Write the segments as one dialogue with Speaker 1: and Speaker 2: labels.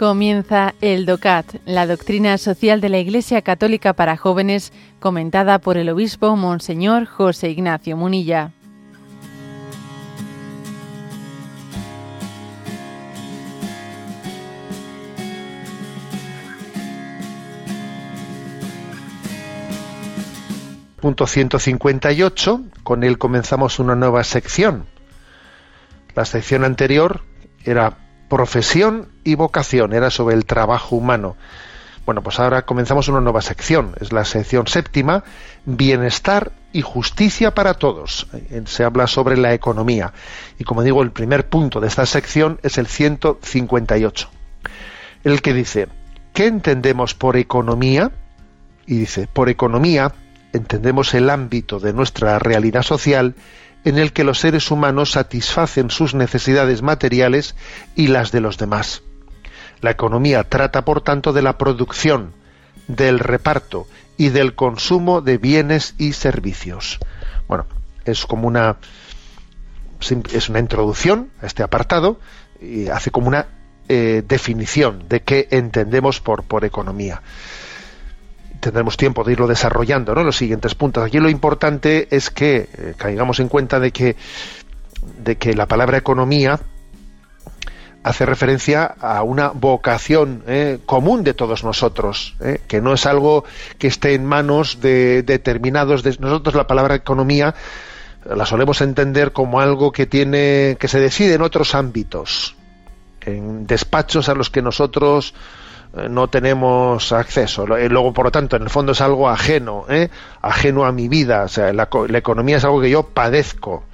Speaker 1: Comienza el DOCAT, la doctrina social de la Iglesia Católica para jóvenes, comentada por el obispo Monseñor José Ignacio Munilla.
Speaker 2: Punto 158, con él comenzamos una nueva sección. La sección anterior era profesión y vocación, era sobre el trabajo humano. Bueno, pues ahora comenzamos una nueva sección, es la sección séptima, bienestar y justicia para todos. Se habla sobre la economía. Y como digo, el primer punto de esta sección es el 158, el que dice, ¿qué entendemos por economía? Y dice, por economía entendemos el ámbito de nuestra realidad social en el que los seres humanos satisfacen sus necesidades materiales y las de los demás. La economía trata, por tanto, de la producción, del reparto y del consumo de bienes y servicios. Bueno, es como una es una introducción a este apartado y hace como una eh, definición de qué entendemos por, por economía tendremos tiempo de irlo desarrollando, ¿no? Los siguientes puntos. Aquí lo importante es que eh, caigamos en cuenta de que, de que la palabra economía hace referencia a una vocación eh, común de todos nosotros, eh, que no es algo que esté en manos de determinados. De, nosotros la palabra economía la solemos entender como algo que tiene que se decide en otros ámbitos, en despachos a los que nosotros no tenemos acceso. Eh, luego, por lo tanto, en el fondo es algo ajeno, ¿eh? ajeno a mi vida. O sea, la, economía es algo que yo padezco,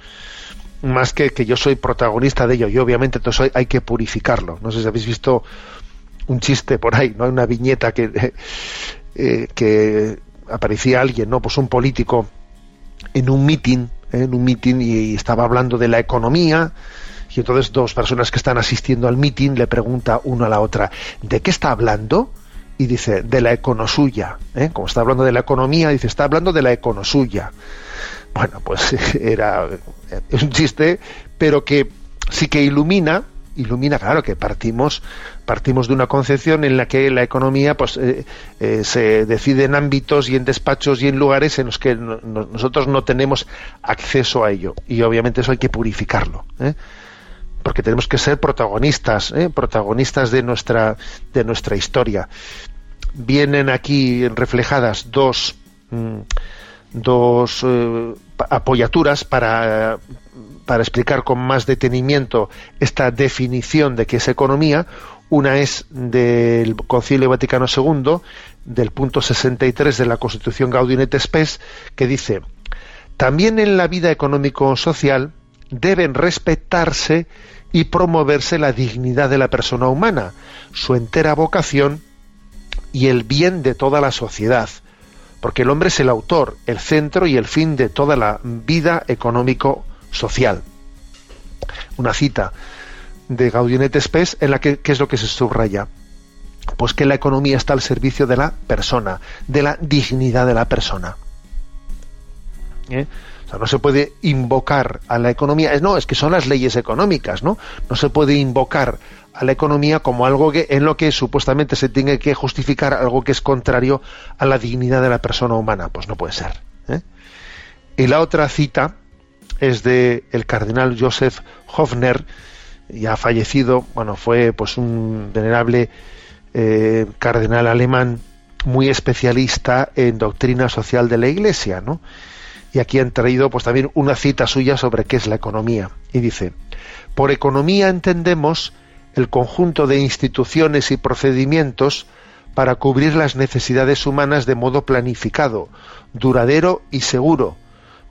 Speaker 2: más que que yo soy protagonista de ello. Y obviamente entonces hay que purificarlo. No sé si habéis visto un chiste por ahí, ¿no? Hay una viñeta que, que aparecía alguien, ¿no? Pues un político en un mitin, en un mitin y estaba hablando de la economía y entonces dos personas que están asistiendo al meeting le pregunta una a la otra, ¿de qué está hablando? Y dice, de la econosuya. ¿eh? Como está hablando de la economía, dice, está hablando de la econosuya. Bueno, pues era un chiste, pero que sí que ilumina, ilumina, claro, que partimos, partimos de una concepción en la que la economía pues, eh, eh, se decide en ámbitos y en despachos y en lugares en los que nosotros no tenemos acceso a ello. Y obviamente eso hay que purificarlo. ¿eh? Porque tenemos que ser protagonistas, ¿eh? protagonistas de nuestra, de nuestra historia. Vienen aquí reflejadas dos, mm, dos eh, apoyaturas para, para explicar con más detenimiento esta definición de qué es economía. Una es del Concilio Vaticano II, del punto 63 de la Constitución Gaudium et Spes, que dice, también en la vida económico-social deben respetarse y promoverse la dignidad de la persona humana, su entera vocación y el bien de toda la sociedad, porque el hombre es el autor, el centro y el fin de toda la vida económico-social. Una cita de Gaudium et Spes en la que ¿qué es lo que se subraya? Pues que la economía está al servicio de la persona, de la dignidad de la persona. ¿Eh? O sea, no se puede invocar a la economía, no, es que son las leyes económicas, ¿no? No se puede invocar a la economía como algo en lo que supuestamente se tiene que justificar algo que es contrario a la dignidad de la persona humana, pues no puede ser. ¿eh? Y la otra cita es de el cardenal Joseph Hofner, ya fallecido, bueno, fue pues un venerable eh, cardenal alemán muy especialista en doctrina social de la Iglesia, ¿no? Y aquí han traído pues también una cita suya sobre qué es la economía y dice por economía entendemos el conjunto de instituciones y procedimientos para cubrir las necesidades humanas de modo planificado, duradero y seguro,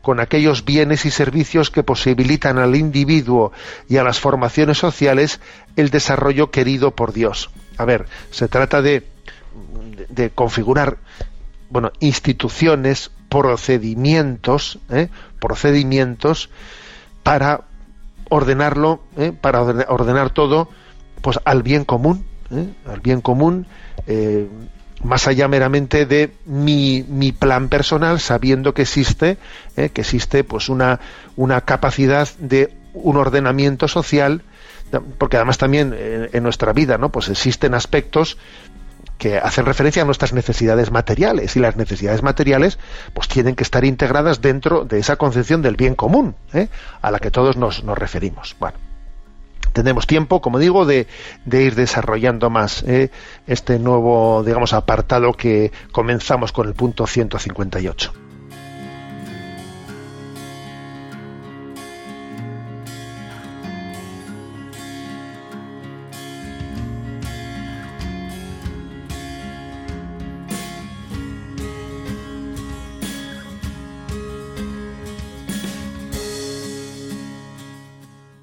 Speaker 2: con aquellos bienes y servicios que posibilitan al individuo y a las formaciones sociales el desarrollo querido por Dios. A ver, se trata de, de configurar bueno, instituciones, procedimientos, ¿eh? procedimientos para ordenarlo, ¿eh? para ordenar todo, pues al bien común, ¿eh? al bien común, más allá meramente de mi, mi, plan personal, sabiendo que existe, que existe pues una, una capacidad de un ordenamiento social porque además también en, nuestra vida, ¿no? Pues existen aspectos que hacen referencia a nuestras necesidades materiales y las necesidades materiales pues tienen que estar integradas dentro de esa concepción del bien común ¿eh? a la que todos nos, nos referimos. Bueno, tenemos tiempo, como digo, de, de ir desarrollando más ¿eh? este nuevo, digamos, apartado que comenzamos con el punto 158.